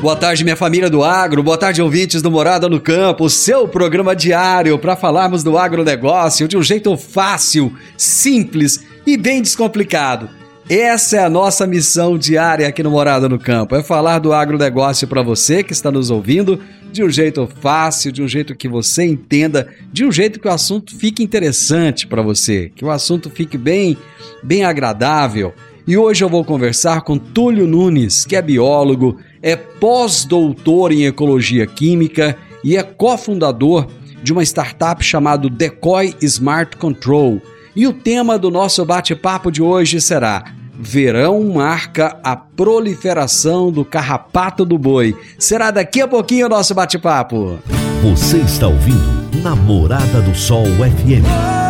Boa tarde, minha família do agro. Boa tarde, ouvintes do Morada no Campo. Seu programa diário para falarmos do agronegócio de um jeito fácil, simples e bem descomplicado. Essa é a nossa missão diária aqui no Morada no Campo: é falar do agronegócio para você que está nos ouvindo de um jeito fácil, de um jeito que você entenda, de um jeito que o assunto fique interessante para você, que o assunto fique bem, bem agradável. E hoje eu vou conversar com Túlio Nunes, que é biólogo, é pós-doutor em ecologia química e é cofundador de uma startup chamada Decoy Smart Control. E o tema do nosso bate-papo de hoje será Verão marca a proliferação do carrapato do boi. Será daqui a pouquinho o nosso bate-papo. Você está ouvindo Namorada do Sol FM.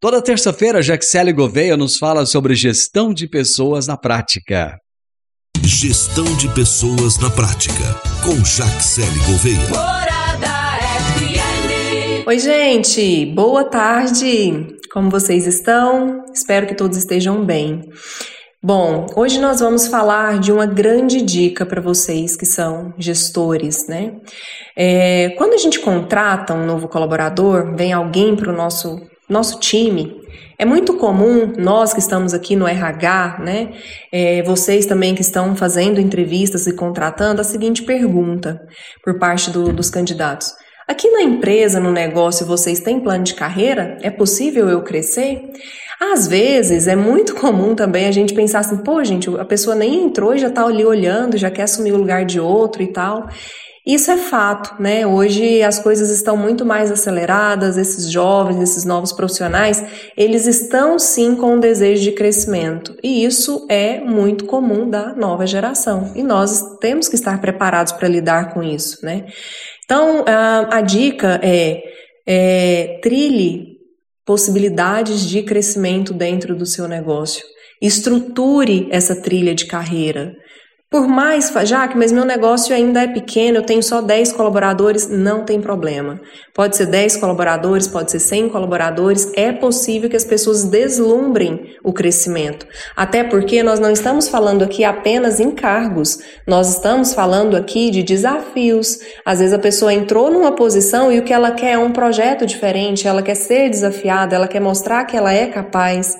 Toda terça-feira, Jaxele Gouveia nos fala sobre gestão de pessoas na prática. Gestão de pessoas na prática, com Jaxele Gouveia. Oi, gente, boa tarde. Como vocês estão? Espero que todos estejam bem. Bom, hoje nós vamos falar de uma grande dica para vocês que são gestores, né? É, quando a gente contrata um novo colaborador, vem alguém para o nosso nosso time. É muito comum nós que estamos aqui no RH, né, é, vocês também que estão fazendo entrevistas e contratando, a seguinte pergunta por parte do, dos candidatos: Aqui na empresa, no negócio, vocês têm plano de carreira? É possível eu crescer? Às vezes é muito comum também a gente pensar assim, pô, gente, a pessoa nem entrou e já está ali olhando, já quer assumir o lugar de outro e tal. Isso é fato, né? Hoje as coisas estão muito mais aceleradas, esses jovens, esses novos profissionais, eles estão sim com um desejo de crescimento. E isso é muito comum da nova geração. E nós temos que estar preparados para lidar com isso, né? Então, a, a dica é, é trilhe possibilidades de crescimento dentro do seu negócio. Estruture essa trilha de carreira. Por mais, Jaque, mas meu negócio ainda é pequeno, eu tenho só 10 colaboradores, não tem problema. Pode ser 10 colaboradores, pode ser 100 colaboradores, é possível que as pessoas deslumbrem o crescimento. Até porque nós não estamos falando aqui apenas em cargos, nós estamos falando aqui de desafios. Às vezes a pessoa entrou numa posição e o que ela quer é um projeto diferente, ela quer ser desafiada, ela quer mostrar que ela é capaz.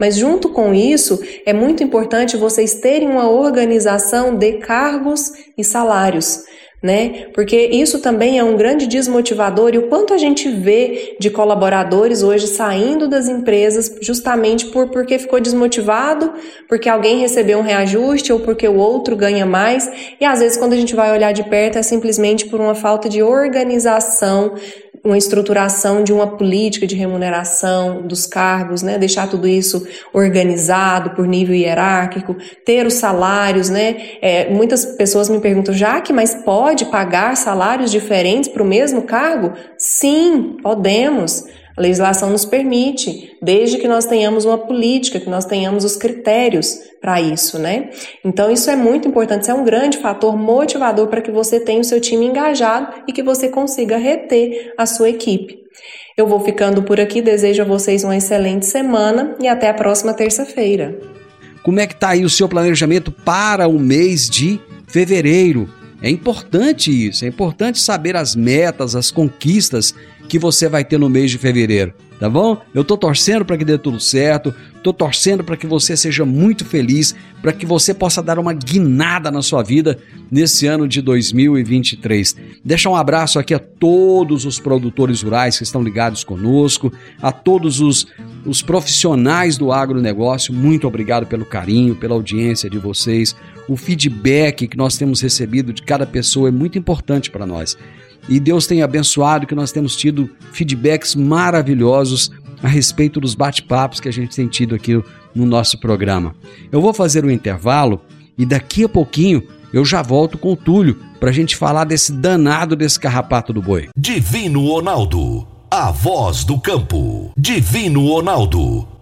Mas junto com isso, é muito importante vocês terem uma organização de cargos e salários. Né? Porque isso também é um grande desmotivador e o quanto a gente vê de colaboradores hoje saindo das empresas justamente por porque ficou desmotivado, porque alguém recebeu um reajuste ou porque o outro ganha mais, e às vezes quando a gente vai olhar de perto é simplesmente por uma falta de organização uma estruturação de uma política de remuneração dos cargos, né? Deixar tudo isso organizado por nível hierárquico, ter os salários, né? É, muitas pessoas me perguntam, já que mas pode pagar salários diferentes para o mesmo cargo? Sim, podemos. A legislação nos permite, desde que nós tenhamos uma política, que nós tenhamos os critérios para isso, né? Então isso é muito importante, isso é um grande fator motivador para que você tenha o seu time engajado e que você consiga reter a sua equipe. Eu vou ficando por aqui, desejo a vocês uma excelente semana e até a próxima terça-feira. Como é que está aí o seu planejamento para o mês de fevereiro? É importante isso, é importante saber as metas, as conquistas que você vai ter no mês de fevereiro, tá bom? Eu tô torcendo para que dê tudo certo, tô torcendo para que você seja muito feliz, para que você possa dar uma guinada na sua vida nesse ano de 2023. Deixa um abraço aqui a todos os produtores rurais que estão ligados conosco, a todos os, os profissionais do agronegócio, muito obrigado pelo carinho, pela audiência de vocês. O feedback que nós temos recebido de cada pessoa é muito importante para nós. E Deus tem abençoado que nós temos tido feedbacks maravilhosos a respeito dos bate-papos que a gente tem tido aqui no nosso programa. Eu vou fazer um intervalo e daqui a pouquinho eu já volto com o Túlio para a gente falar desse danado desse carrapato do boi. Divino Ronaldo, a voz do campo. Divino Ronaldo,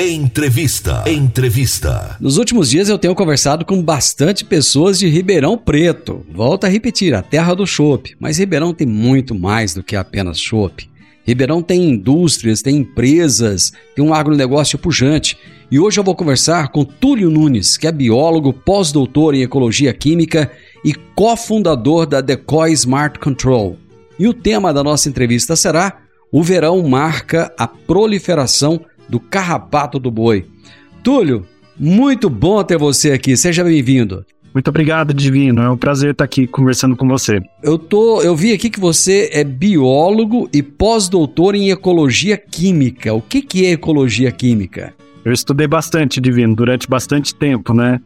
Entrevista. Entrevista. Nos últimos dias eu tenho conversado com bastante pessoas de Ribeirão Preto. Volto a repetir, a terra do chopp. Mas Ribeirão tem muito mais do que apenas chopp. Ribeirão tem indústrias, tem empresas, tem um agronegócio pujante. E hoje eu vou conversar com Túlio Nunes, que é biólogo, pós-doutor em ecologia química e cofundador da Decoy Smart Control. E o tema da nossa entrevista será: O verão marca a proliferação do Carrapato do Boi. Túlio, muito bom ter você aqui. Seja bem-vindo. Muito obrigado, Divino. É um prazer estar aqui conversando com você. Eu tô, eu vi aqui que você é biólogo e pós-doutor em ecologia química. O que que é ecologia química? Eu estudei bastante, Divino, durante bastante tempo, né?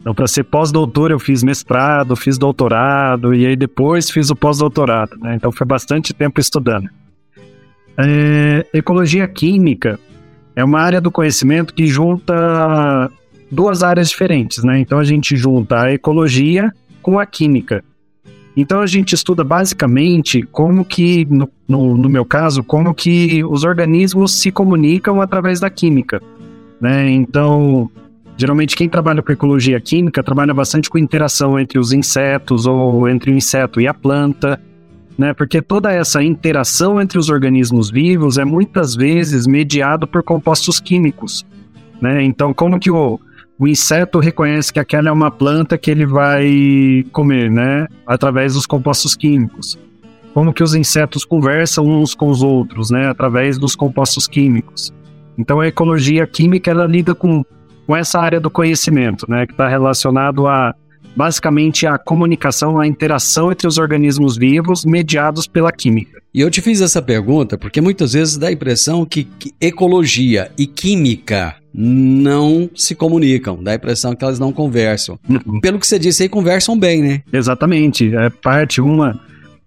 Então, para ser pós-doutor, eu fiz mestrado, fiz doutorado e aí depois fiz o pós-doutorado, né? Então, foi bastante tempo estudando. É, ecologia química é uma área do conhecimento que junta duas áreas diferentes, né? Então a gente junta a ecologia com a química. Então a gente estuda basicamente como que, no, no, no, meu caso, como que os organismos se comunicam através da química, né? Então, geralmente quem trabalha com ecologia química trabalha bastante com interação entre os insetos ou entre o inseto e a planta, né? Porque toda essa interação entre os organismos vivos é muitas vezes mediado por compostos químicos, né? Então, como que o, o inseto reconhece que aquela é uma planta que ele vai comer, né? Através dos compostos químicos. Como que os insetos conversam uns com os outros, né? Através dos compostos químicos. Então, a ecologia química ela lida com, com essa área do conhecimento, né? Que está relacionado a basicamente a comunicação, a interação entre os organismos vivos mediados pela química. E eu te fiz essa pergunta porque muitas vezes dá a impressão que, que ecologia e química não se comunicam, dá a impressão que elas não conversam. Uhum. Pelo que você disse aí, conversam bem, né? Exatamente, é parte uma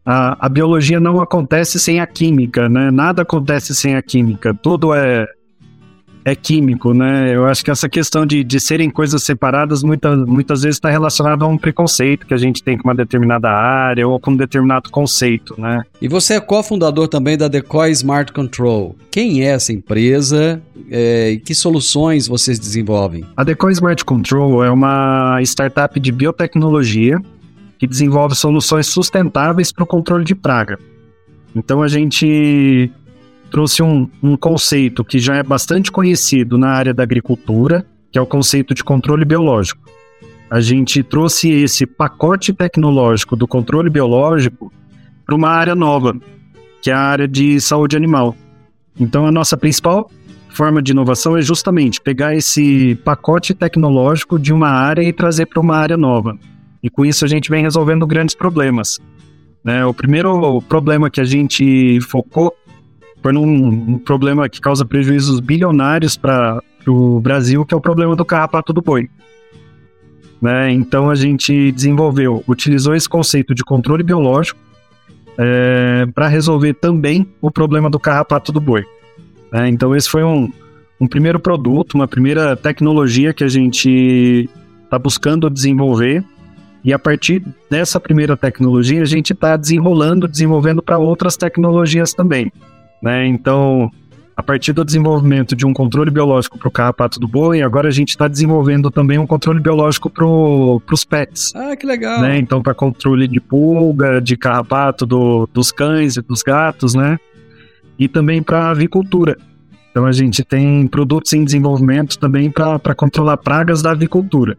a, a, biologia não acontece sem a química, né? Nada acontece sem a química. Tudo é é químico, né? Eu acho que essa questão de, de serem coisas separadas muita, muitas vezes está relacionada a um preconceito que a gente tem com uma determinada área ou com um determinado conceito, né? E você é cofundador também da Decoy Smart Control. Quem é essa empresa é, e que soluções vocês desenvolvem? A Decoy Smart Control é uma startup de biotecnologia que desenvolve soluções sustentáveis para o controle de praga. Então a gente trouxe um, um conceito que já é bastante conhecido na área da agricultura, que é o conceito de controle biológico. A gente trouxe esse pacote tecnológico do controle biológico para uma área nova, que é a área de saúde animal. Então, a nossa principal forma de inovação é justamente pegar esse pacote tecnológico de uma área e trazer para uma área nova. E com isso a gente vem resolvendo grandes problemas. Né? O primeiro problema que a gente focou foi num um problema que causa prejuízos bilionários para o Brasil, que é o problema do carrapato do boi. Né? Então a gente desenvolveu, utilizou esse conceito de controle biológico é, para resolver também o problema do carrapato do boi. Né? Então, esse foi um, um primeiro produto, uma primeira tecnologia que a gente está buscando desenvolver. E a partir dessa primeira tecnologia, a gente está desenrolando, desenvolvendo para outras tecnologias também. Né? Então, a partir do desenvolvimento de um controle biológico para o carrapato do boi, agora a gente está desenvolvendo também um controle biológico para os pets. Ah, que legal! Né? Então, para controle de pulga, de carrapato do, dos cães e dos gatos, né? e também para avicultura. Então a gente tem produtos em desenvolvimento também para controlar pragas da avicultura.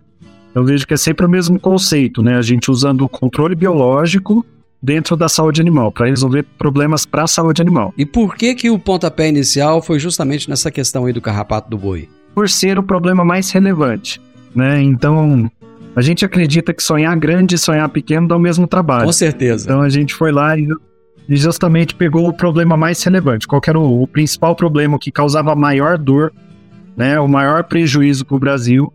Eu vejo que é sempre o mesmo conceito, né? A gente usando o controle biológico dentro da saúde animal, para resolver problemas para a saúde animal. E por que que o pontapé inicial foi justamente nessa questão aí do carrapato do boi? Por ser o problema mais relevante, né? Então, a gente acredita que sonhar grande e sonhar pequeno dá o mesmo trabalho. Com certeza. Então a gente foi lá e justamente pegou o problema mais relevante. Qual era o, o principal problema que causava maior dor, né, o maior prejuízo para o Brasil.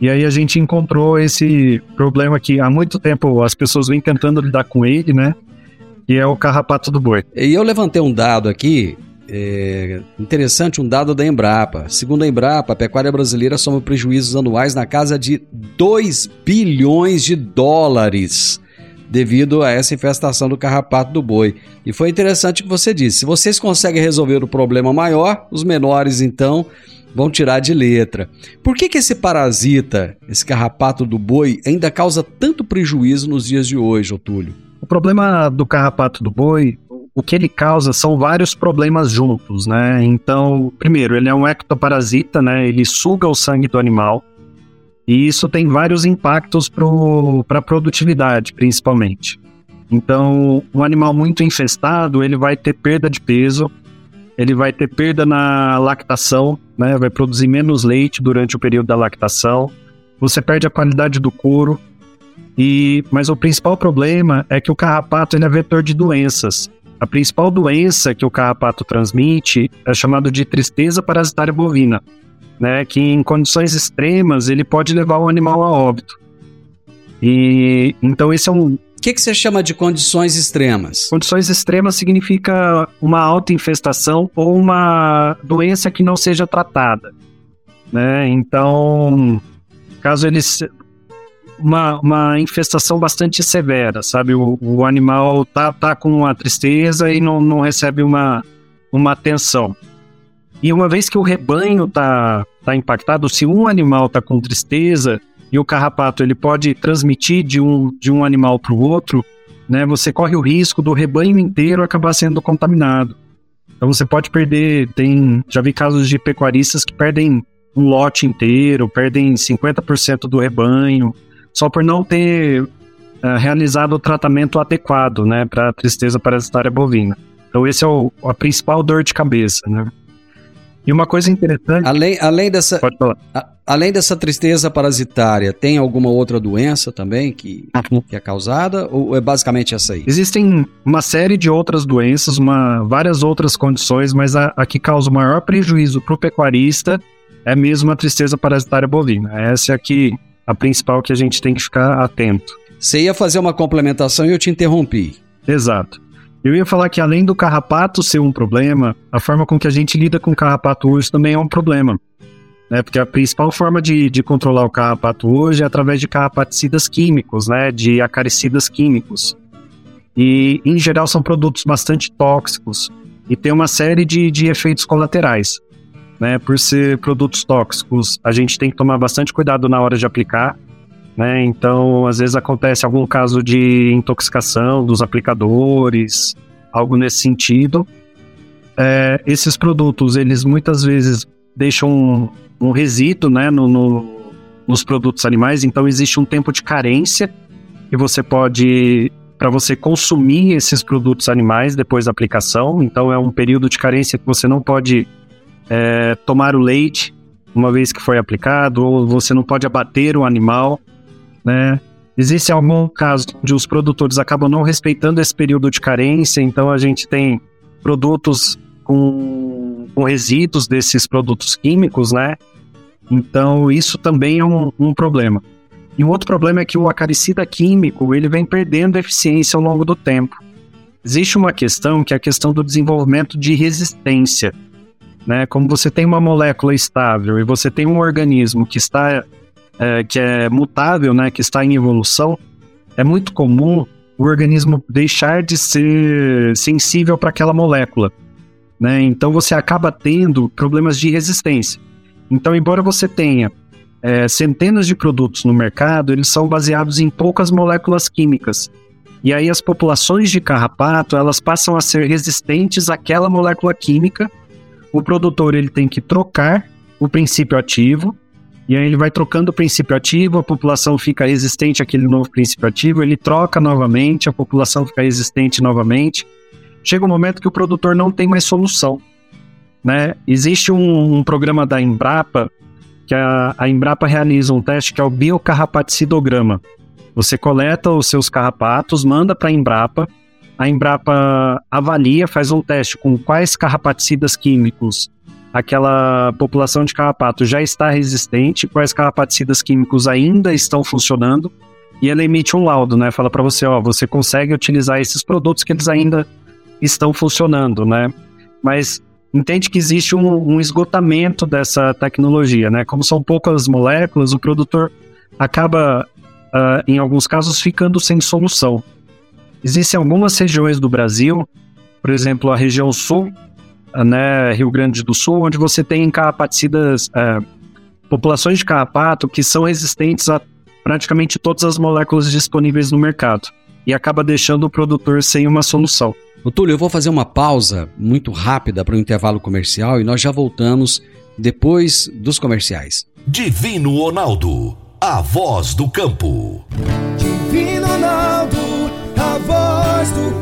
E aí a gente encontrou esse problema que há muito tempo as pessoas vêm tentando lidar com ele, né? Que é o carrapato do boi. E eu levantei um dado aqui, é, interessante, um dado da Embrapa. Segundo a Embrapa, a pecuária brasileira soma prejuízos anuais na casa de 2 bilhões de dólares devido a essa infestação do carrapato do boi. E foi interessante o que você disse. Se vocês conseguem resolver o problema maior, os menores então vão tirar de letra. Por que, que esse parasita, esse carrapato do boi, ainda causa tanto prejuízo nos dias de hoje, Otúlio? O problema do carrapato do boi, o que ele causa são vários problemas juntos, né? Então, primeiro, ele é um ectoparasita, né? Ele suga o sangue do animal. E isso tem vários impactos para a produtividade, principalmente. Então, um animal muito infestado, ele vai ter perda de peso, ele vai ter perda na lactação, né? vai produzir menos leite durante o período da lactação, você perde a qualidade do couro, e mas o principal problema é que o carrapato ele é vetor de doenças. A principal doença que o carrapato transmite é chamado de tristeza parasitária bovina né, que em condições extremas ele pode levar o animal a óbito. E então esse é um que, que você chama de condições extremas? Condições extremas significa uma alta infestação ou uma doença que não seja tratada. Né? Então, caso eles. Uma, uma infestação bastante severa, sabe? O, o animal tá, tá com uma tristeza e não, não recebe uma, uma atenção. E uma vez que o rebanho está tá impactado, se um animal está com tristeza e o carrapato ele pode transmitir de um, de um animal para o outro, né, você corre o risco do rebanho inteiro acabar sendo contaminado. Então você pode perder, tem, já vi casos de pecuaristas que perdem um lote inteiro, perdem 50% do rebanho, só por não ter uh, realizado o tratamento adequado, né, para a tristeza parasitária bovina. Então esse é o, a principal dor de cabeça, né. E uma coisa interessante. Além, além dessa. Pode falar. A, além dessa tristeza parasitária, tem alguma outra doença também que, que é causada? Ou é basicamente essa aí? Existem uma série de outras doenças, uma, várias outras condições, mas a, a que causa o maior prejuízo para o pecuarista é mesmo a tristeza parasitária bovina. Essa é aqui a principal que a gente tem que ficar atento. Você ia fazer uma complementação e eu te interrompi. Exato. Eu ia falar que além do carrapato ser um problema, a forma com que a gente lida com o carrapato hoje também é um problema. Né? Porque a principal forma de, de controlar o carrapato hoje é através de carrapaticidas químicos, né? de acaricidas químicos. E, em geral, são produtos bastante tóxicos e tem uma série de, de efeitos colaterais. Né? Por ser produtos tóxicos, a gente tem que tomar bastante cuidado na hora de aplicar né? Então, às vezes acontece algum caso de intoxicação dos aplicadores, algo nesse sentido. É, esses produtos, eles muitas vezes deixam um, um resíduo né, no, no, nos produtos animais, então existe um tempo de carência que você pode para você consumir esses produtos animais depois da aplicação. Então é um período de carência que você não pode é, tomar o leite uma vez que foi aplicado, ou você não pode abater o animal, né? Existe algum caso onde os produtores acabam não respeitando esse período de carência, então a gente tem produtos com, com resíduos desses produtos químicos, né? Então isso também é um, um problema. E um outro problema é que o acaricida químico ele vem perdendo eficiência ao longo do tempo. Existe uma questão que é a questão do desenvolvimento de resistência. Né? Como você tem uma molécula estável e você tem um organismo que está é, que é mutável, né? que está em evolução, é muito comum o organismo deixar de ser sensível para aquela molécula. Né? Então você acaba tendo problemas de resistência. Então, embora você tenha é, centenas de produtos no mercado, eles são baseados em poucas moléculas químicas. E aí as populações de carrapato, elas passam a ser resistentes àquela molécula química. O produtor ele tem que trocar o princípio ativo, e aí ele vai trocando o princípio ativo, a população fica resistente àquele novo princípio ativo, ele troca novamente, a população fica resistente novamente. Chega um momento que o produtor não tem mais solução. Né? Existe um, um programa da Embrapa que a, a Embrapa realiza um teste que é o biocarrapacidograma. Você coleta os seus carrapatos, manda para a Embrapa, a Embrapa avalia, faz um teste com quais carrapaticidas químicos aquela população de carrapato já está resistente, quais carrapaticidas químicos ainda estão funcionando, e ela emite um laudo, né? Fala para você, ó, você consegue utilizar esses produtos que eles ainda estão funcionando, né? Mas entende que existe um, um, esgotamento dessa tecnologia, né? Como são poucas moléculas, o produtor acaba, uh, em alguns casos, ficando sem solução. Existem algumas regiões do Brasil, por exemplo, a região sul, né, Rio Grande do Sul, onde você tem carrapaticidas, uh, populações de carrapato que são resistentes a praticamente todas as moléculas disponíveis no mercado e acaba deixando o produtor sem uma solução. O Túlio, eu vou fazer uma pausa muito rápida para o um intervalo comercial e nós já voltamos depois dos comerciais. Divino Ronaldo, a voz do campo. Divino Ronaldo, a voz do campo.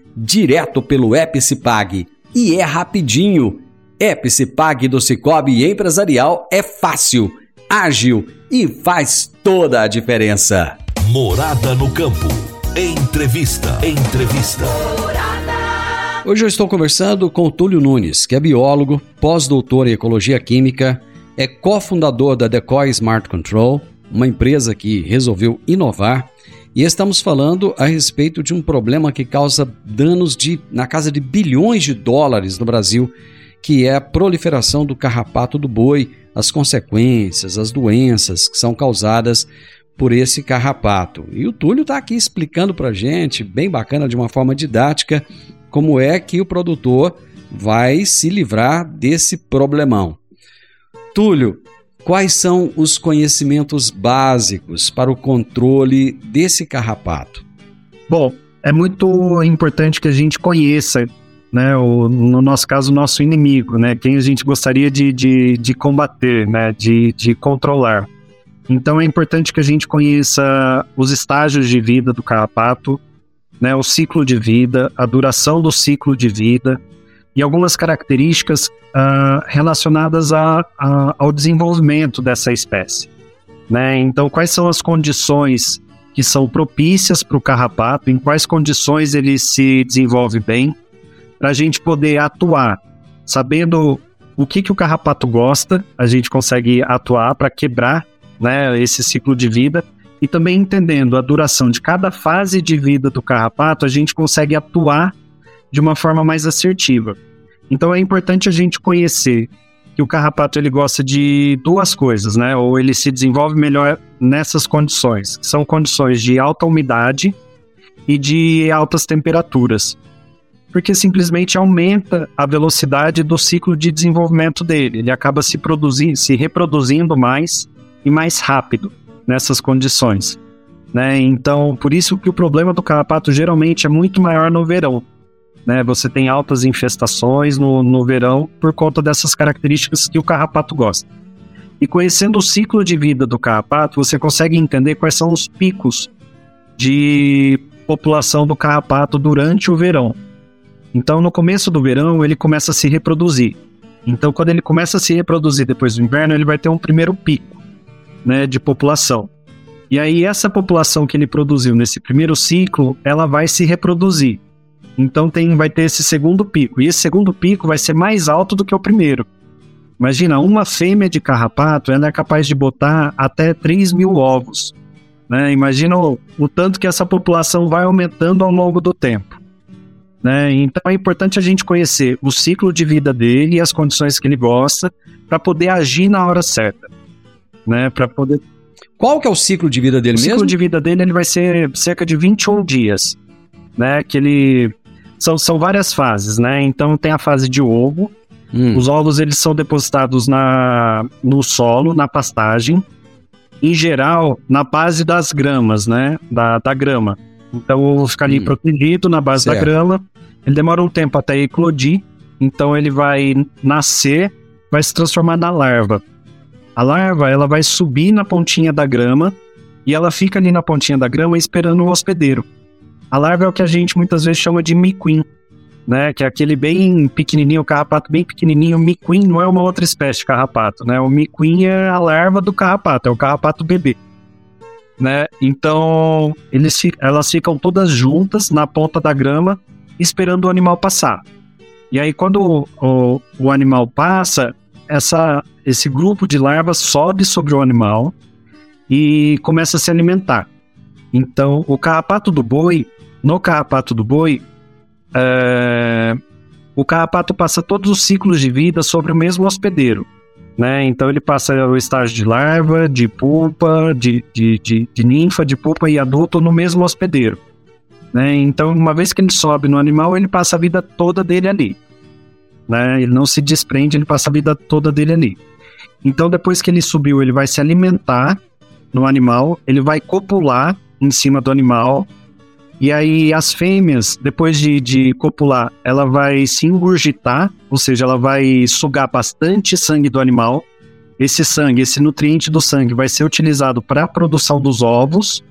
direto pelo Epicipag. E é rapidinho. Epicipag do Cicobi Empresarial é fácil ágil e faz toda a diferença. Morada no campo. Entrevista. Entrevista. Hoje eu estou conversando com o Túlio Nunes, que é biólogo, pós-doutor em ecologia química, é cofundador da Decoy Smart Control, uma empresa que resolveu inovar, e estamos falando a respeito de um problema que causa danos de na casa de bilhões de dólares no Brasil, que é a proliferação do carrapato do boi as consequências, as doenças que são causadas por esse carrapato. E o Túlio está aqui explicando para a gente, bem bacana, de uma forma didática, como é que o produtor vai se livrar desse problemão. Túlio, quais são os conhecimentos básicos para o controle desse carrapato? Bom, é muito importante que a gente conheça né, o, no nosso caso, o nosso inimigo, né, quem a gente gostaria de, de, de combater, né, de, de controlar. Então é importante que a gente conheça os estágios de vida do carrapato, né, o ciclo de vida, a duração do ciclo de vida e algumas características uh, relacionadas a, a, ao desenvolvimento dessa espécie. Né? Então, quais são as condições que são propícias para o carrapato, em quais condições ele se desenvolve bem, para a gente poder atuar, sabendo o que, que o carrapato gosta, a gente consegue atuar para quebrar né, esse ciclo de vida e também entendendo a duração de cada fase de vida do carrapato, a gente consegue atuar de uma forma mais assertiva. Então é importante a gente conhecer que o carrapato ele gosta de duas coisas, né? Ou ele se desenvolve melhor nessas condições, são condições de alta umidade e de altas temperaturas. porque simplesmente aumenta a velocidade do ciclo de desenvolvimento dele. Ele acaba se produzindo, se reproduzindo mais e mais rápido nessas condições. Né? Então, por isso que o problema do carrapato geralmente é muito maior no verão. Né? Você tem altas infestações no, no verão por conta dessas características que o carrapato gosta. E conhecendo o ciclo de vida do carrapato, você consegue entender quais são os picos de população do carrapato durante o verão. Então, no começo do verão, ele começa a se reproduzir. Então, quando ele começa a se reproduzir depois do inverno, ele vai ter um primeiro pico né, de população. E aí, essa população que ele produziu nesse primeiro ciclo, ela vai se reproduzir. Então, tem, vai ter esse segundo pico. E esse segundo pico vai ser mais alto do que o primeiro. Imagina, uma fêmea de carrapato ela é capaz de botar até 3 mil ovos. Né? Imagina o, o tanto que essa população vai aumentando ao longo do tempo. Né? Então é importante a gente conhecer o ciclo de vida dele e as condições que ele gosta para poder agir na hora certa, né? Para poder. Qual que é o ciclo de vida dele o mesmo? O ciclo de vida dele ele vai ser cerca de 21 dias, né? Que ele são, são várias fases, né? Então tem a fase de ovo. Hum. Os ovos eles são depositados na, no solo, na pastagem, em geral na base das gramas, né? Da, da grama. Então o ovo fica ali hum. protegido na base certo. da grama. Ele demora um tempo até eclodir, então ele vai nascer, vai se transformar na larva. A larva, ela vai subir na pontinha da grama e ela fica ali na pontinha da grama esperando o hospedeiro. A larva é o que a gente muitas vezes chama de miquim, né? Que é aquele bem pequenininho, o carrapato bem pequenininho. O miquim não é uma outra espécie de carrapato, né? O miquim é a larva do carrapato, é o carrapato bebê. Né? Então, eles, elas ficam todas juntas na ponta da grama esperando o animal passar. E aí, quando o, o, o animal passa, essa, esse grupo de larvas sobe sobre o animal e começa a se alimentar. Então, o carrapato do boi, no carrapato do boi, é, o carrapato passa todos os ciclos de vida sobre o mesmo hospedeiro. Né? Então ele passa o estágio de larva, de pupa, de, de, de, de ninfa, de pupa e adulto no mesmo hospedeiro. Né? Então, uma vez que ele sobe no animal, ele passa a vida toda dele ali. Né? Ele não se desprende, ele passa a vida toda dele ali. Então, depois que ele subiu, ele vai se alimentar no animal, ele vai copular em cima do animal. E aí, as fêmeas, depois de, de copular, ela vai se engurgitar, ou seja, ela vai sugar bastante sangue do animal. Esse sangue, esse nutriente do sangue, vai ser utilizado para a produção dos ovos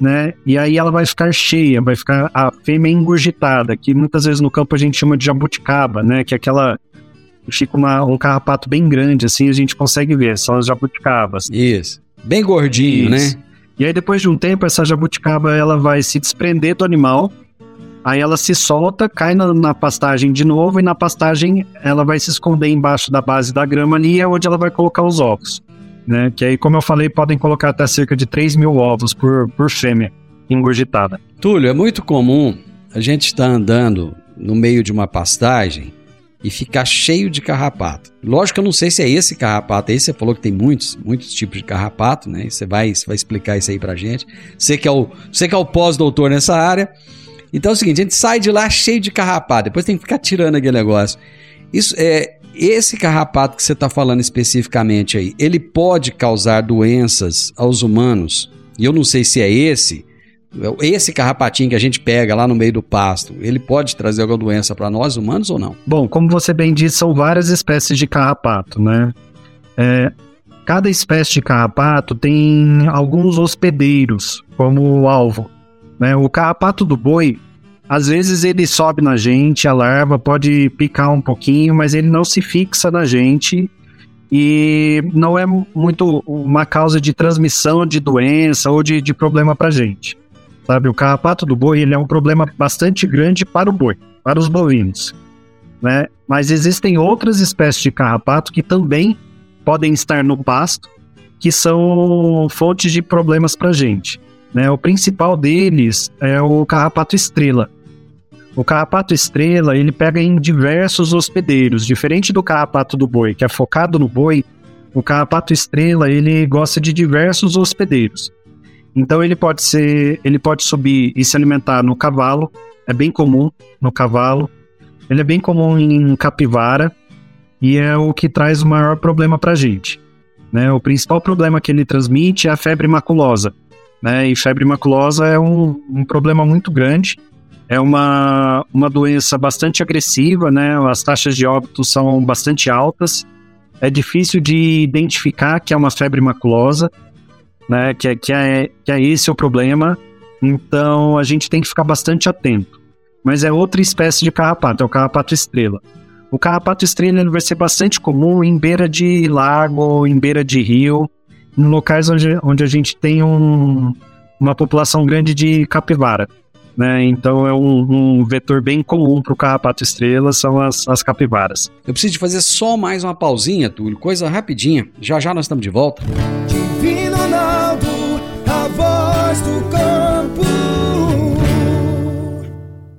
né? E aí ela vai ficar cheia, vai ficar a fêmea engurgitada, que muitas vezes no campo a gente chama de jabuticaba, né? Que é aquela fica uma, um carrapato bem grande, assim a gente consegue ver, são as jabuticabas. Isso. Bem gordinho, Isso. né? E aí depois de um tempo essa jabuticaba ela vai se desprender do animal, aí ela se solta, cai na, na, pastagem de novo e na pastagem ela vai se esconder embaixo da base da grama ali, é onde ela vai colocar os ovos né? Que aí, como eu falei, podem colocar até cerca de 3 mil ovos por, por fêmea engurgitada. Túlio, é muito comum a gente estar andando no meio de uma pastagem e ficar cheio de carrapato. Lógico que eu não sei se é esse carrapato aí, você falou que tem muitos, muitos tipos de carrapato, né? Você vai, você vai explicar isso aí pra gente. Você que é o, você que é o pós-doutor nessa área. Então é o seguinte, a gente sai de lá cheio de carrapato, depois tem que ficar tirando aquele negócio. Isso é, esse carrapato que você está falando especificamente aí, ele pode causar doenças aos humanos? E eu não sei se é esse, esse carrapatinho que a gente pega lá no meio do pasto, ele pode trazer alguma doença para nós humanos ou não? Bom, como você bem disse, são várias espécies de carrapato, né? É, cada espécie de carrapato tem alguns hospedeiros como alvo. Né? O carrapato do boi às vezes ele sobe na gente, a larva pode picar um pouquinho, mas ele não se fixa na gente e não é muito uma causa de transmissão de doença ou de, de problema para gente. Sabe, o carrapato do boi ele é um problema bastante grande para o boi, para os bovinos, né? Mas existem outras espécies de carrapato que também podem estar no pasto, que são fontes de problemas para gente. Né? O principal deles é o carrapato estrela. O carrapato estrela, ele pega em diversos hospedeiros, diferente do carrapato do boi, que é focado no boi, o carrapato estrela, ele gosta de diversos hospedeiros. Então ele pode ser, ele pode subir e se alimentar no cavalo, é bem comum no cavalo. Ele é bem comum em capivara e é o que traz o maior problema para a gente. Né? O principal problema que ele transmite é a febre maculosa. Né? E febre maculosa é um, um problema muito grande. É uma, uma doença bastante agressiva, né? as taxas de óbito são bastante altas. É difícil de identificar que é uma febre maculosa né? Que é, que é, que é esse o problema. Então a gente tem que ficar bastante atento. Mas é outra espécie de carrapato, é o carrapato estrela. O carrapato estrela vai ser bastante comum em beira de lago, em beira de rio, em locais onde, onde a gente tem um, uma população grande de capivara. Né? Então é um, um vetor bem comum para o carrapato estrela, são as, as capivaras. Eu preciso fazer só mais uma pausinha, Túlio, coisa rapidinha. Já já nós estamos de volta. Divino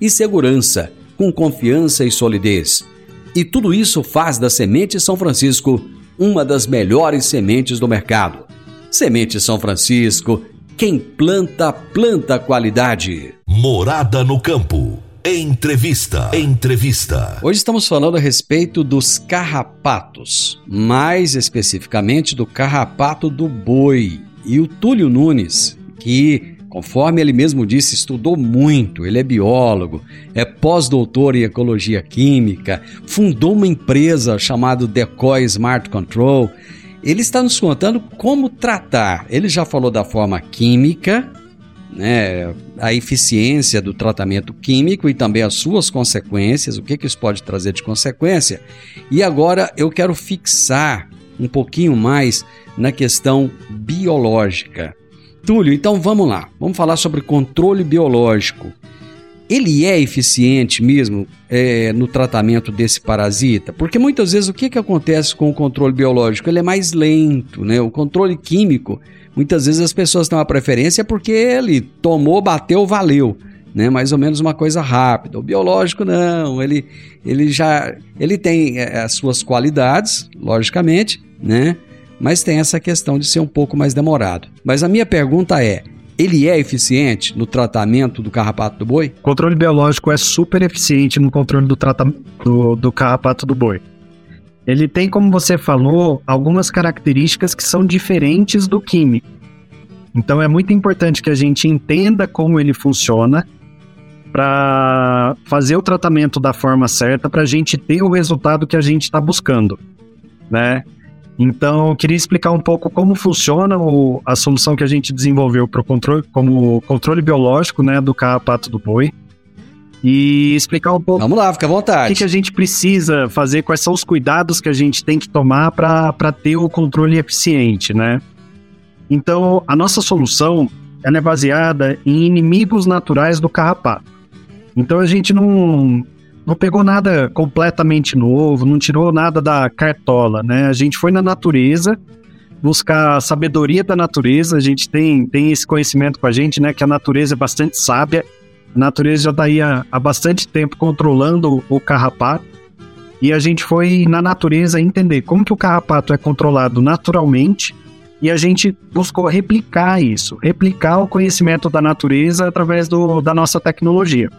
e segurança, com confiança e solidez. E tudo isso faz da Semente São Francisco uma das melhores sementes do mercado. Semente São Francisco, quem planta, planta qualidade. Morada no campo. Entrevista. Entrevista. Hoje estamos falando a respeito dos carrapatos, mais especificamente do carrapato do boi. E o Túlio Nunes, que, conforme ele mesmo disse, estudou muito, ele é biólogo, é pós-doutor em ecologia química, fundou uma empresa chamada Decoy Smart Control. Ele está nos contando como tratar. Ele já falou da forma química, né, a eficiência do tratamento químico e também as suas consequências, o que, que isso pode trazer de consequência. E agora eu quero fixar um pouquinho mais na questão biológica. Túlio, então vamos lá, vamos falar sobre controle biológico. Ele é eficiente mesmo é, no tratamento desse parasita? Porque muitas vezes o que, que acontece com o controle biológico? Ele é mais lento, né? O controle químico Muitas vezes as pessoas têm uma preferência porque ele tomou, bateu, valeu. Né, mais ou menos uma coisa rápida. O biológico não, ele, ele já ele tem é, as suas qualidades, logicamente, né? Mas tem essa questão de ser um pouco mais demorado. Mas a minha pergunta é: ele é eficiente no tratamento do carrapato do boi? O controle biológico é super eficiente no controle do, do, do carrapato do boi. Ele tem, como você falou, algumas características que são diferentes do químico. Então é muito importante que a gente entenda como ele funciona para fazer o tratamento da forma certa para a gente ter o resultado que a gente está buscando, né? Então, eu queria explicar um pouco como funciona o, a solução que a gente desenvolveu para o controle, como controle biológico, né, do carrapato do boi e explicar um pouco. Vamos lá, fica à vontade. O que, que, a gente precisa fazer, quais são os cuidados que a gente tem que tomar para ter o controle eficiente, né? Então, a nossa solução ela é baseada em inimigos naturais do carrapato. Então, a gente não, não pegou nada completamente novo, não tirou nada da cartola, né? A gente foi na natureza buscar a sabedoria da natureza, a gente tem, tem esse conhecimento com a gente, né? Que a natureza é bastante sábia a natureza já está aí há, há bastante tempo controlando o carrapato. E a gente foi na natureza entender como que o carrapato é controlado naturalmente e a gente buscou replicar isso, replicar o conhecimento da natureza através do, da nossa tecnologia.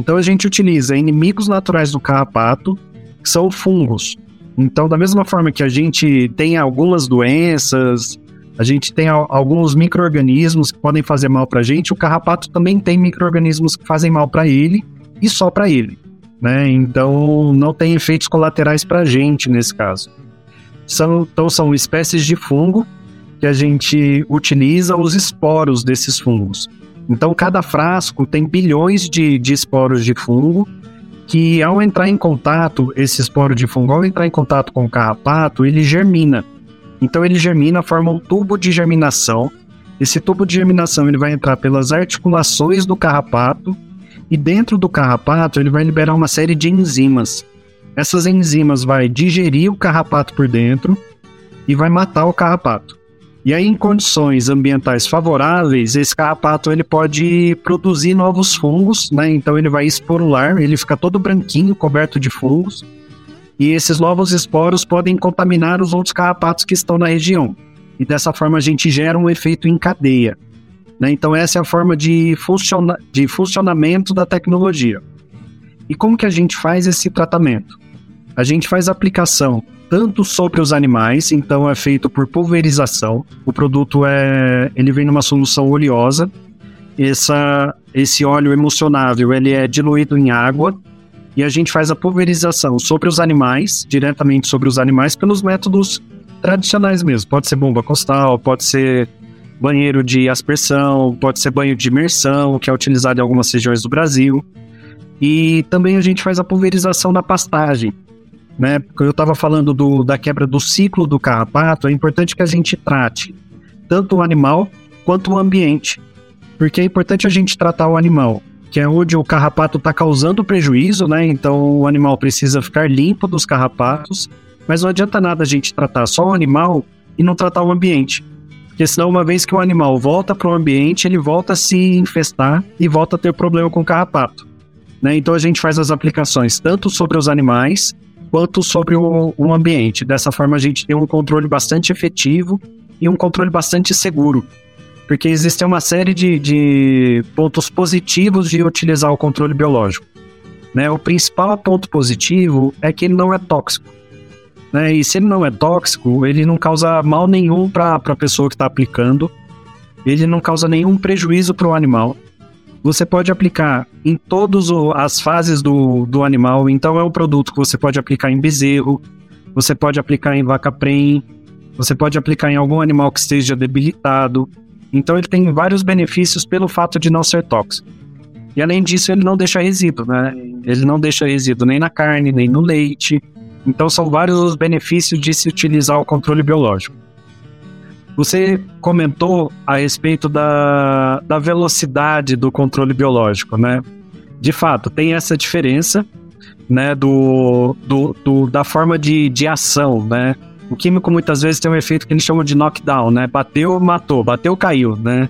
Então a gente utiliza inimigos naturais do carrapato, que são fungos. Então, da mesma forma que a gente tem algumas doenças, a gente tem alguns micro-organismos que podem fazer mal para a gente, o carrapato também tem micro-organismos que fazem mal para ele e só para ele. Né? Então não tem efeitos colaterais para a gente nesse caso. São, então são espécies de fungo que a gente utiliza os esporos desses fungos. Então cada frasco tem bilhões de, de esporos de fungo que ao entrar em contato, esse esporo de fungo, ao entrar em contato com o carrapato, ele germina. Então ele germina, forma um tubo de germinação Esse tubo de germinação ele vai entrar pelas articulações do carrapato e dentro do carrapato ele vai liberar uma série de enzimas. Essas enzimas vai digerir o carrapato por dentro e vai matar o carrapato. E aí, em condições ambientais favoráveis, esse carrapato ele pode produzir novos fungos, né? Então ele vai esporular, ele fica todo branquinho, coberto de fungos. E esses novos esporos podem contaminar os outros carrapatos que estão na região. E dessa forma a gente gera um efeito em cadeia. Né? Então essa é a forma de, funciona de funcionamento da tecnologia. E como que a gente faz esse tratamento? A gente faz aplicação tanto sobre os animais, então é feito por pulverização. O produto é, ele vem numa solução oleosa. Essa, esse óleo emulsionável ele é diluído em água e a gente faz a pulverização sobre os animais, diretamente sobre os animais, pelos métodos tradicionais mesmo. Pode ser bomba costal, pode ser banheiro de aspersão, pode ser banho de imersão, que é utilizado em algumas regiões do Brasil. E também a gente faz a pulverização da pastagem né? Porque eu estava falando do, da quebra do ciclo do carrapato, é importante que a gente trate tanto o animal quanto o ambiente. Porque é importante a gente tratar o animal, que é onde o carrapato está causando prejuízo, né? Então o animal precisa ficar limpo dos carrapatos, mas não adianta nada a gente tratar só o animal e não tratar o ambiente. Porque senão, uma vez que o animal volta para o ambiente, ele volta a se infestar e volta a ter problema com o carrapato. Né? Então a gente faz as aplicações tanto sobre os animais quanto sobre o, o ambiente. Dessa forma, a gente tem um controle bastante efetivo e um controle bastante seguro porque existe uma série de, de, pontos positivos de utilizar o controle biológico. Né? O principal ponto positivo é que ele não é tóxico. Né? E se ele não é tóxico, ele não causa mal nenhum para a pessoa que está aplicando, ele não causa nenhum prejuízo para o animal você pode aplicar em todas as fases do, do animal. Então, é um produto que você pode aplicar em bezerro, você pode aplicar em vaca prenhe, você pode aplicar em algum animal que esteja debilitado. Então, ele tem vários benefícios pelo fato de não ser tóxico. E além disso, ele não deixa resíduo, né? Ele não deixa resíduo nem na carne, nem no leite. Então, são vários os benefícios de se utilizar o controle biológico. Você comentou a respeito da, da velocidade do controle biológico, né? De fato, tem essa diferença, né, do, do, do, da forma de, de ação, né? O químico muitas vezes tem um efeito que eles chamam de knockdown, né? Bateu, matou, bateu, caiu, né?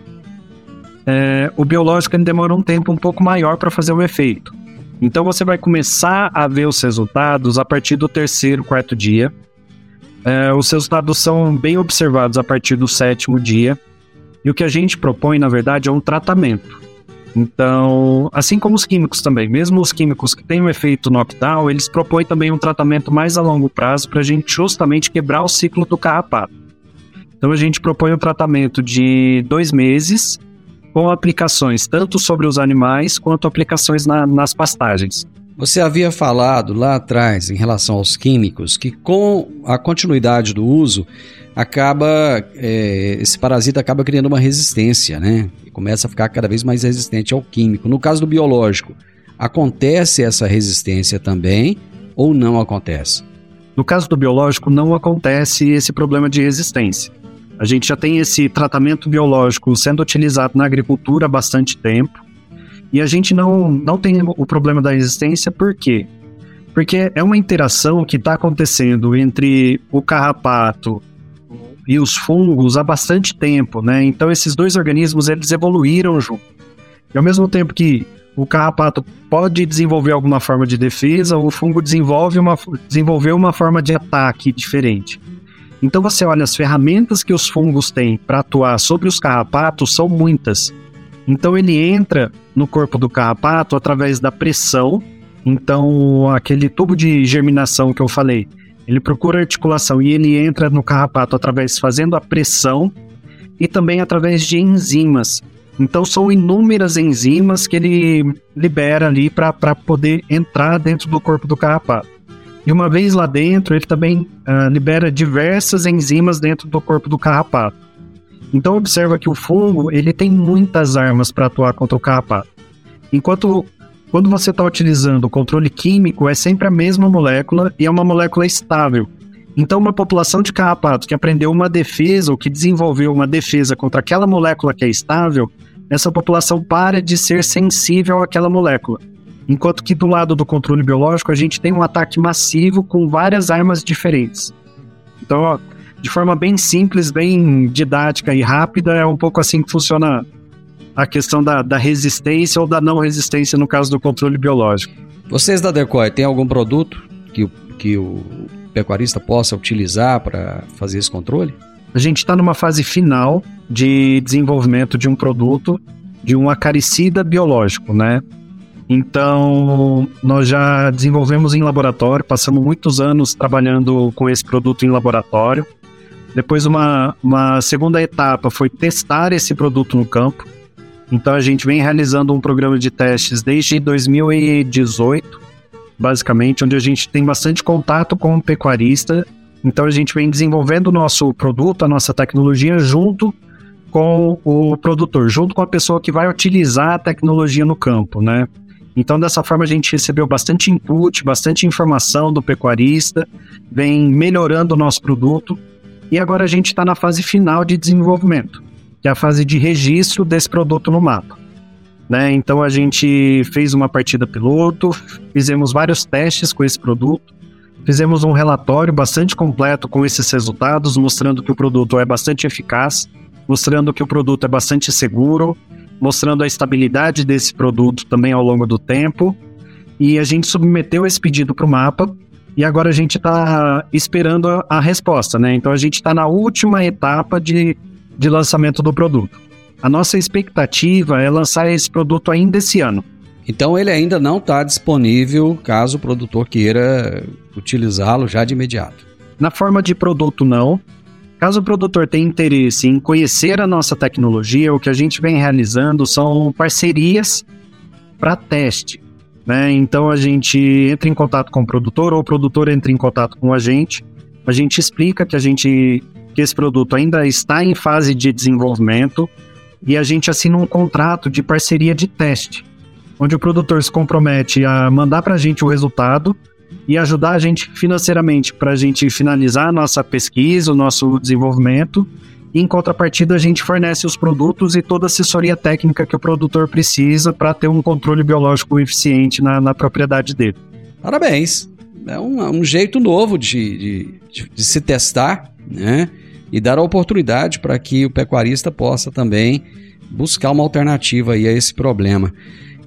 É, o biológico ele demora um tempo um pouco maior para fazer o efeito. Então você vai começar a ver os resultados a partir do terceiro, quarto dia. É, os resultados são bem observados a partir do sétimo dia. E o que a gente propõe, na verdade, é um tratamento. Então, assim como os químicos também, mesmo os químicos que têm um efeito knockdown, eles propõem também um tratamento mais a longo prazo para a gente justamente quebrar o ciclo do carrapato. Então, a gente propõe um tratamento de dois meses, com aplicações tanto sobre os animais quanto aplicações na, nas pastagens. Você havia falado lá atrás, em relação aos químicos, que com a continuidade do uso, acaba é, esse parasita acaba criando uma resistência, né? E começa a ficar cada vez mais resistente ao químico. No caso do biológico, acontece essa resistência também ou não acontece? No caso do biológico, não acontece esse problema de resistência. A gente já tem esse tratamento biológico sendo utilizado na agricultura há bastante tempo. E a gente não, não tem o problema da resistência, por quê? Porque é uma interação que está acontecendo entre o carrapato e os fungos há bastante tempo, né? Então esses dois organismos eles evoluíram junto. E ao mesmo tempo que o carrapato pode desenvolver alguma forma de defesa, o fungo desenvolve uma, desenvolveu uma forma de ataque diferente. Então você olha as ferramentas que os fungos têm para atuar sobre os carrapatos são muitas. Então ele entra no corpo do carrapato através da pressão. Então aquele tubo de germinação que eu falei, ele procura articulação e ele entra no carrapato através fazendo a pressão e também através de enzimas. Então são inúmeras enzimas que ele libera ali para poder entrar dentro do corpo do carrapato. E uma vez lá dentro, ele também uh, libera diversas enzimas dentro do corpo do carrapato. Então observa que o fungo ele tem muitas armas para atuar contra o carrapato. Enquanto quando você está utilizando o controle químico é sempre a mesma molécula e é uma molécula estável. Então, uma população de carrapato que aprendeu uma defesa ou que desenvolveu uma defesa contra aquela molécula que é estável, essa população para de ser sensível àquela molécula. Enquanto que do lado do controle biológico, a gente tem um ataque massivo com várias armas diferentes. Então, ó, de forma bem simples, bem didática e rápida, é um pouco assim que funciona a questão da, da resistência ou da não resistência no caso do controle biológico. Vocês da Decoy, tem algum produto que, que o pecuarista possa utilizar para fazer esse controle? A gente está numa fase final de desenvolvimento de um produto de um acaricida biológico, né? Então, nós já desenvolvemos em laboratório, passamos muitos anos trabalhando com esse produto em laboratório. Depois, uma, uma segunda etapa foi testar esse produto no campo. Então, a gente vem realizando um programa de testes desde 2018, basicamente, onde a gente tem bastante contato com o pecuarista então a gente vem desenvolvendo o nosso produto, a nossa tecnologia junto com o produtor, junto com a pessoa que vai utilizar a tecnologia no campo, né? Então dessa forma a gente recebeu bastante input, bastante informação do pecuarista, vem melhorando o nosso produto e agora a gente está na fase final de desenvolvimento, que é a fase de registro desse produto no mapa. Né? Então a gente fez uma partida piloto, fizemos vários testes com esse produto, Fizemos um relatório bastante completo com esses resultados, mostrando que o produto é bastante eficaz, mostrando que o produto é bastante seguro, mostrando a estabilidade desse produto também ao longo do tempo. E a gente submeteu esse pedido para o mapa e agora a gente está esperando a, a, resposta, né? Então a gente está na última etapa de, de lançamento do produto. A nossa expectativa é lançar esse produto ainda esse ano. Então ele ainda não está disponível caso o produtor queira utilizá-lo já de imediato. Na forma de produto, não. Caso o produtor tenha interesse em conhecer a nossa tecnologia, o que a gente vem realizando são parcerias para teste. Né? Então a gente entra em contato com o produtor ou o produtor entra em contato com a gente. A gente explica que a gente que esse produto ainda está em fase de desenvolvimento e a gente assina um contrato de parceria de teste onde o produtor se compromete a mandar para a gente o resultado e ajudar a gente financeiramente para a gente finalizar a nossa pesquisa, o nosso desenvolvimento. Em contrapartida, a gente fornece os produtos e toda a assessoria técnica que o produtor precisa para ter um controle biológico eficiente na, na propriedade dele. Parabéns! É um, um jeito novo de, de, de se testar, né? E dar a oportunidade para que o pecuarista possa também buscar uma alternativa aí a esse problema.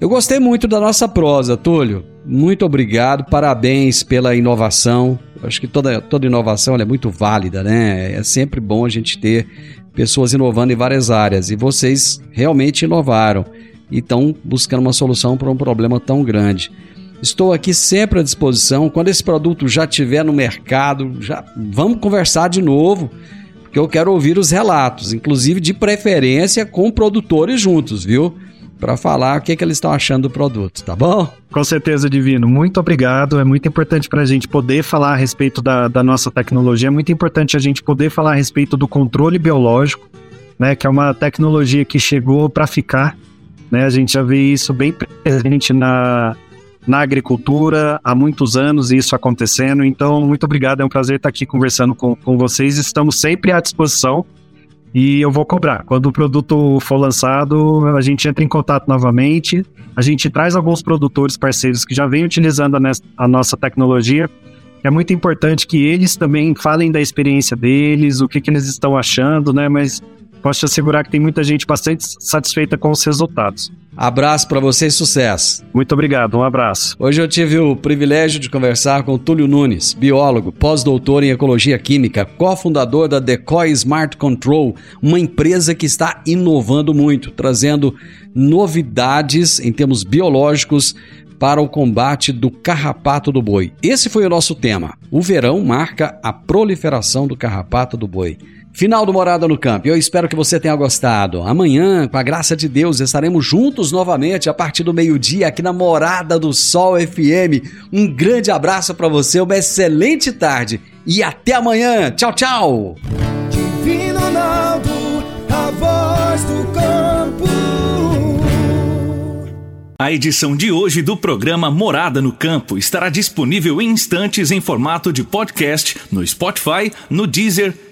Eu gostei muito da nossa prosa, Túlio. Muito obrigado, parabéns pela inovação. Acho que toda, toda inovação é muito válida, né? É sempre bom a gente ter pessoas inovando em várias áreas e vocês realmente inovaram e estão buscando uma solução para um problema tão grande. Estou aqui sempre à disposição. Quando esse produto já estiver no mercado, já vamos conversar de novo, porque eu quero ouvir os relatos, inclusive de preferência com produtores juntos, viu? Para falar o que, que eles estão achando do produto, tá bom? Com certeza, Divino. Muito obrigado. É muito importante para a gente poder falar a respeito da, da nossa tecnologia. É muito importante a gente poder falar a respeito do controle biológico, né? Que é uma tecnologia que chegou para ficar. Né? A gente já vê isso bem presente na, na agricultura há muitos anos isso acontecendo. Então, muito obrigado. É um prazer estar aqui conversando com, com vocês. Estamos sempre à disposição e eu vou cobrar. Quando o produto for lançado, a gente entra em contato novamente, a gente traz alguns produtores parceiros que já vêm utilizando a, nossa tecnologia. É muito importante que eles também falem da experiência deles, o que, que eles estão achando, né? Mas posso te assegurar que tem muita gente bastante satisfeita com os resultados. Abraço para você e sucesso. Muito obrigado, um abraço. Hoje eu tive o privilégio de conversar com Túlio Nunes, biólogo, pós-doutor em ecologia química, cofundador da Decoy Smart Control, uma empresa que está inovando muito, trazendo novidades em termos biológicos para o combate do carrapato do boi. Esse foi o nosso tema. O verão marca a proliferação do carrapato do boi. Final do Morada no Campo. Eu espero que você tenha gostado. Amanhã, com a graça de Deus, estaremos juntos novamente a partir do meio-dia aqui na Morada do Sol FM. Um grande abraço para você, uma excelente tarde e até amanhã. Tchau, tchau. Divino Ronaldo, a voz do campo. A edição de hoje do programa Morada no Campo estará disponível em instantes em formato de podcast no Spotify, no Deezer,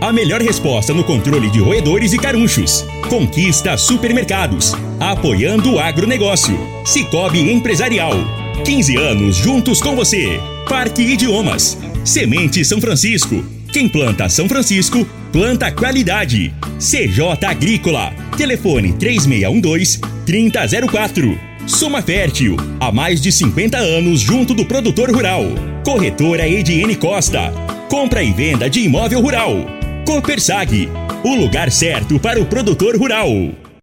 A melhor resposta no controle de roedores e carunchos. Conquista supermercados. Apoiando o agronegócio. Cicobi Empresarial. 15 anos juntos com você. Parque Idiomas. Semente São Francisco. Quem planta São Francisco, planta qualidade. CJ Agrícola. Telefone 3612-3004. Soma Fértil. Há mais de 50 anos junto do produtor rural. Corretora Ediene Costa. Compra e venda de imóvel rural. Copersag. O lugar certo para o produtor rural.